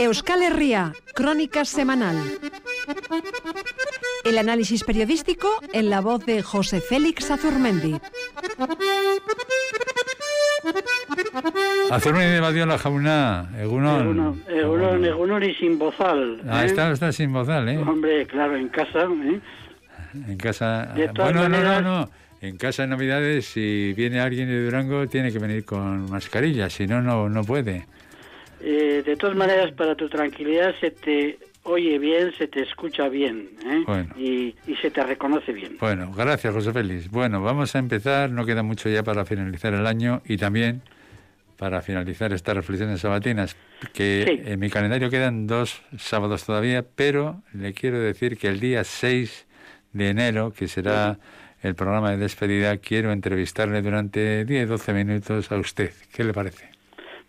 Euskal Herria, Crónica Semanal. El análisis periodístico en la voz de José Félix Azurmendi. Azurmendi evadió la jauna, Egunon. Egunon, Egunon y sin bozal. Ah, está, está sin bozal, ¿eh? Hombre, claro, en casa, ¿eh? En casa... Bueno, no, no, no. En casa en Navidades, si viene alguien de Durango, tiene que venir con mascarilla, si no, no, no puede. Eh, de todas maneras, para tu tranquilidad, se te oye bien, se te escucha bien ¿eh? y, y, se te reconoce bien. Bueno, gracias, José Félix. Bueno, vamos a empezar, no queda mucho ya para finalizar el año y también para finalizar estas reflexiones sabatinas, que en mi calendario quedan dos sábados todavía, pero le quiero decir que el día 6 de enero, que será el programa de despedida, quiero entrevistarle durante 10-12 minutos a usted. ¿Qué le parece?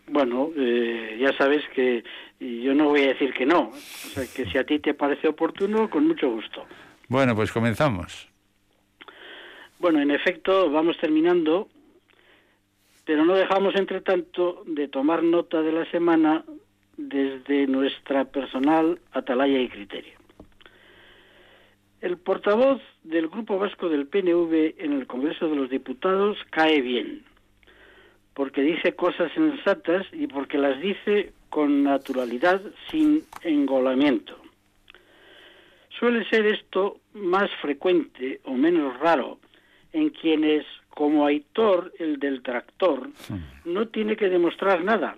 Bueno, eh, ya sabes que yo no voy a decir que no. O sea, que si a ti te parece oportuno, con mucho gusto. Bueno, pues comenzamos. Bueno, en efecto, vamos terminando, pero no dejamos, entre tanto, de tomar nota de la semana desde nuestra personal atalaya y criterio. El portavoz del Grupo Vasco del PNV en el Congreso de los Diputados cae bien porque dice cosas sensatas y porque las dice con naturalidad, sin engolamiento. Suele ser esto más frecuente o menos raro en quienes, como Aitor, el del tractor, no tiene que demostrar nada,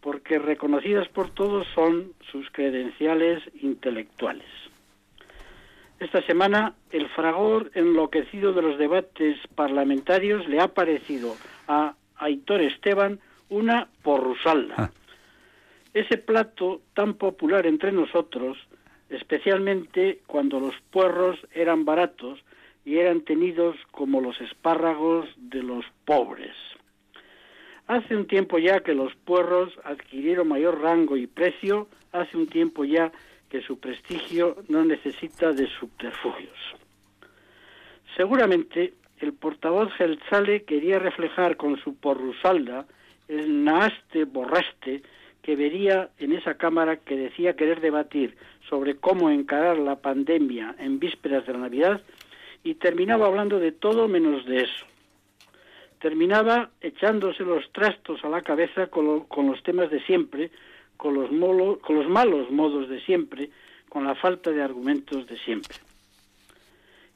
porque reconocidas por todos son sus credenciales intelectuales. Esta semana, el fragor enloquecido de los debates parlamentarios le ha parecido a Aitor Esteban una porrusalda. Ah. Ese plato tan popular entre nosotros, especialmente cuando los puerros eran baratos y eran tenidos como los espárragos de los pobres. Hace un tiempo ya que los puerros adquirieron mayor rango y precio, hace un tiempo ya que su prestigio no necesita de subterfugios. Seguramente el portavoz Gelzale quería reflejar con su porrusalda el naaste borraste que vería en esa Cámara que decía querer debatir sobre cómo encarar la pandemia en vísperas de la Navidad y terminaba hablando de todo menos de eso. Terminaba echándose los trastos a la cabeza con, los temas de siempre, con los, con los malos modos de siempre, con la falta de argumentos de siempre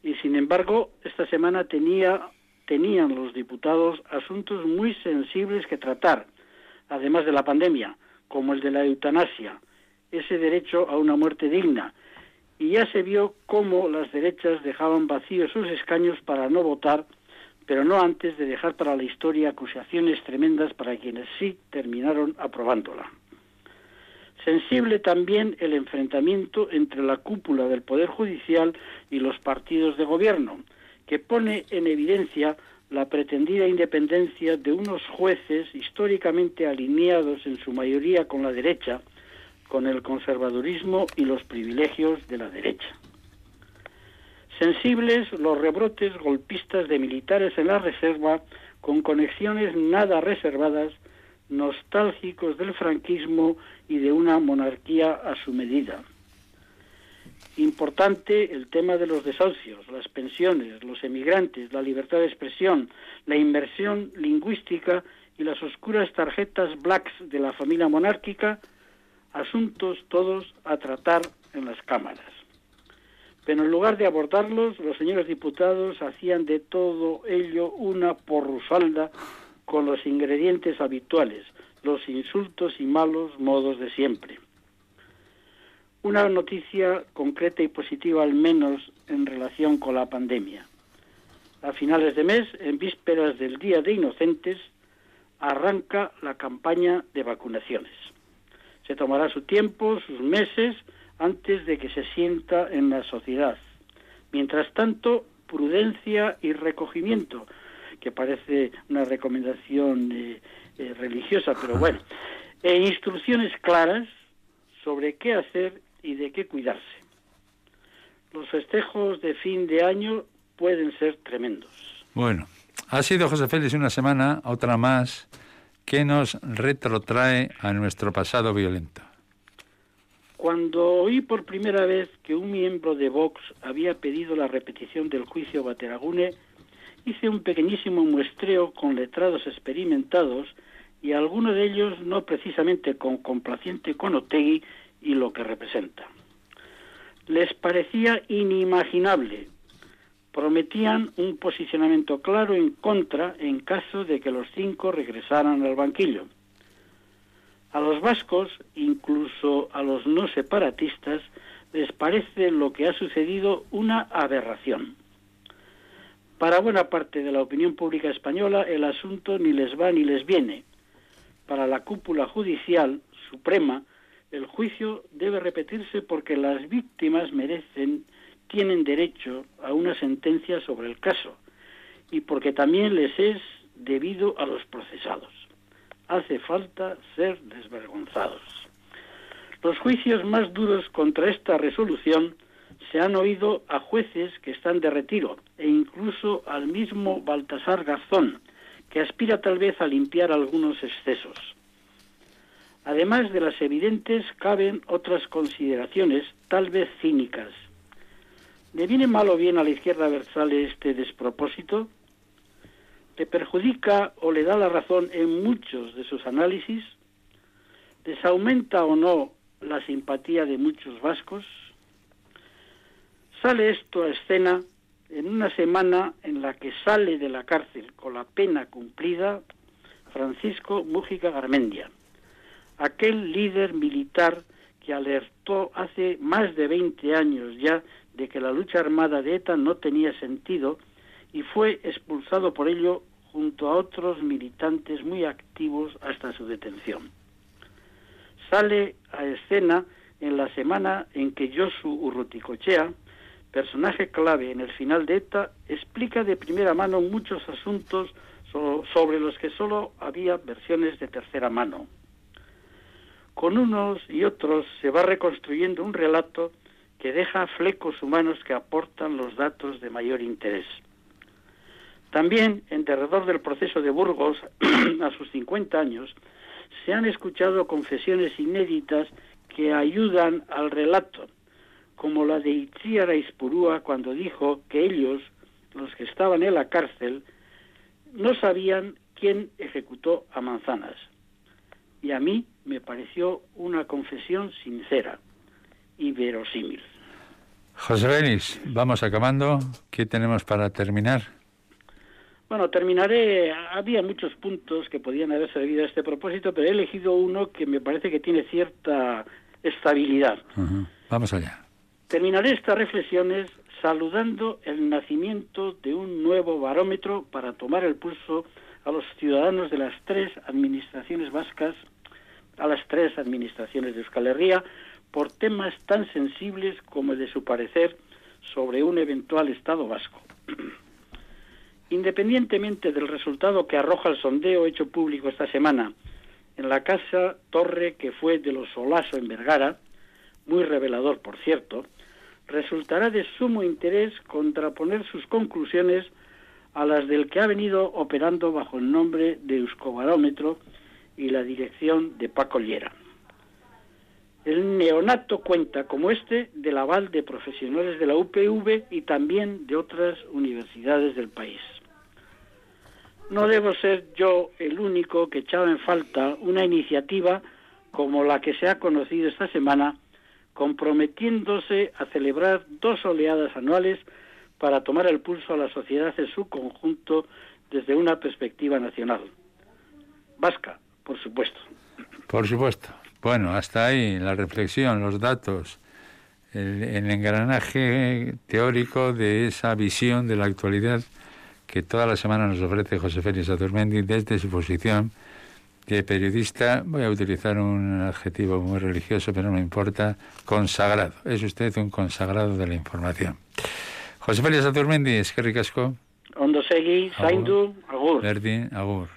y sin embargo esta semana tenía, tenían los diputados asuntos muy sensibles que tratar, además de la pandemia, como el de la eutanasia, ese derecho a una muerte digna, y ya se vio cómo las derechas dejaban vacíos sus escaños para no votar, pero no antes de dejar para la historia acusaciones tremendas para quienes sí terminaron aprobándola. Sensible también el enfrentamiento entre la cúpula del Poder Judicial y los partidos de gobierno, que pone en evidencia la pretendida independencia de unos jueces históricamente alineados en su mayoría con la derecha, con el conservadurismo y los privilegios de la derecha. Sensibles los rebrotes golpistas de militares en la reserva con conexiones nada reservadas nostálgicos del franquismo y de una monarquía a su medida. Importante el tema de los desahucios, las pensiones, los emigrantes, la libertad de expresión, la inversión lingüística y las oscuras tarjetas blacks de la familia monárquica, asuntos todos a tratar en las cámaras. Pero en lugar de abordarlos, los señores diputados hacían de todo ello una porrusalda con los ingredientes habituales, los insultos y malos modos de siempre. Una noticia concreta y positiva al menos en relación con la pandemia. A finales de mes, en vísperas del Día de Inocentes, arranca la campaña de vacunaciones. Se tomará su tiempo, sus meses, antes de que se sienta en la sociedad. Mientras tanto, prudencia y recogimiento, que parece una recomendación eh, eh, religiosa, pero bueno, e instrucciones claras sobre qué hacer y de qué cuidarse. Los festejos de fin de año pueden ser tremendos. Bueno, ha sido José Félix una semana, otra más, que nos retrotrae a nuestro pasado violento. Cuando oí por primera vez que un miembro de Vox había pedido la repetición del juicio Bateragune, hice un pequeñísimo muestreo con letrados experimentados y alguno de ellos no precisamente con complaciente con Otegui y lo que representa. Les parecía inimaginable. Prometían un posicionamiento claro en contra en caso de que los cinco regresaran al banquillo. A los vascos, incluso a los no separatistas, les parece lo que ha sucedido una aberración. Para buena parte de la opinión pública española el asunto ni les va ni les viene. Para la cúpula judicial suprema, el juicio debe repetirse porque las víctimas merecen, tienen derecho a una sentencia sobre el caso y porque también les es debido a los procesados. Hace falta ser desvergonzados. Los juicios más duros contra esta resolución se han oído a jueces que están de retiro e incluso al mismo Baltasar Garzón, que aspira tal vez a limpiar algunos excesos. Además de las evidentes, caben otras consideraciones, tal vez cínicas. ¿Le viene mal o bien a la izquierda versal este despropósito? ¿Le perjudica o le da la razón en muchos de sus análisis? ¿Les aumenta o no la simpatía de muchos vascos? Sale esto a escena en una semana en la que sale de la cárcel con la pena cumplida Francisco Mújica Garmendia aquel líder militar que alertó hace más de 20 años ya de que la lucha armada de ETA no tenía sentido y fue expulsado por ello junto a otros militantes muy activos hasta su detención. Sale a escena en la semana en que Josu Urruticochea, personaje clave en el final de ETA, explica de primera mano muchos asuntos sobre los que solo había versiones de tercera mano. Con unos y otros se va reconstruyendo un relato que deja flecos humanos que aportan los datos de mayor interés. También, en derredor del proceso de Burgos, a sus 50 años, se han escuchado confesiones inéditas que ayudan al relato, como la de Itziar Ispurúa cuando dijo que ellos, los que estaban en la cárcel, no sabían quién ejecutó a Manzanas y a mí me pareció una confesión sincera y verosímil. José Benis, vamos acabando. ¿Qué tenemos para terminar? Bueno, terminaré. Había muchos puntos que podían haber servido a este propósito, pero he elegido uno que me parece que tiene cierta estabilidad. Vamos allá. Terminaré estas reflexiones saludando el nacimiento de un nuevo barómetro para tomar el pulso a los ciudadanos de las tres administraciones vascas a las tres administraciones de Euskal Herria por temas tan sensibles como el de su parecer sobre un eventual Estado vasco. Independientemente del resultado que arroja el sondeo hecho público esta semana en la casa Torre que fue de los Solaso en Vergara, muy revelador por cierto, resultará de sumo interés contraponer sus conclusiones a las del que ha venido operando bajo el nombre de Euskobarómetro y la dirección de Paco Llera. El neonato cuenta, como este, del aval de profesionales de la UPV y también de otras universidades del país. No debo ser yo el único que echaba en falta una iniciativa como la que se ha conocido esta semana, comprometiéndose a celebrar dos oleadas anuales para tomar el pulso a la sociedad en su conjunto desde una perspectiva nacional. Vasca, por supuesto. Por supuesto. Bueno, hasta ahí la reflexión, los datos, el, engranaje teórico de esa visión de la actualidad que toda la semana nos ofrece José Félix Aturmendi desde su posición de periodista, voy a utilizar un adjetivo muy religioso, pero no me importa, consagrado. Es usted un consagrado de la información. José Félix Aturmendi, es que ricasco. Ondo segi, zaindu, agur. Berdin, agur.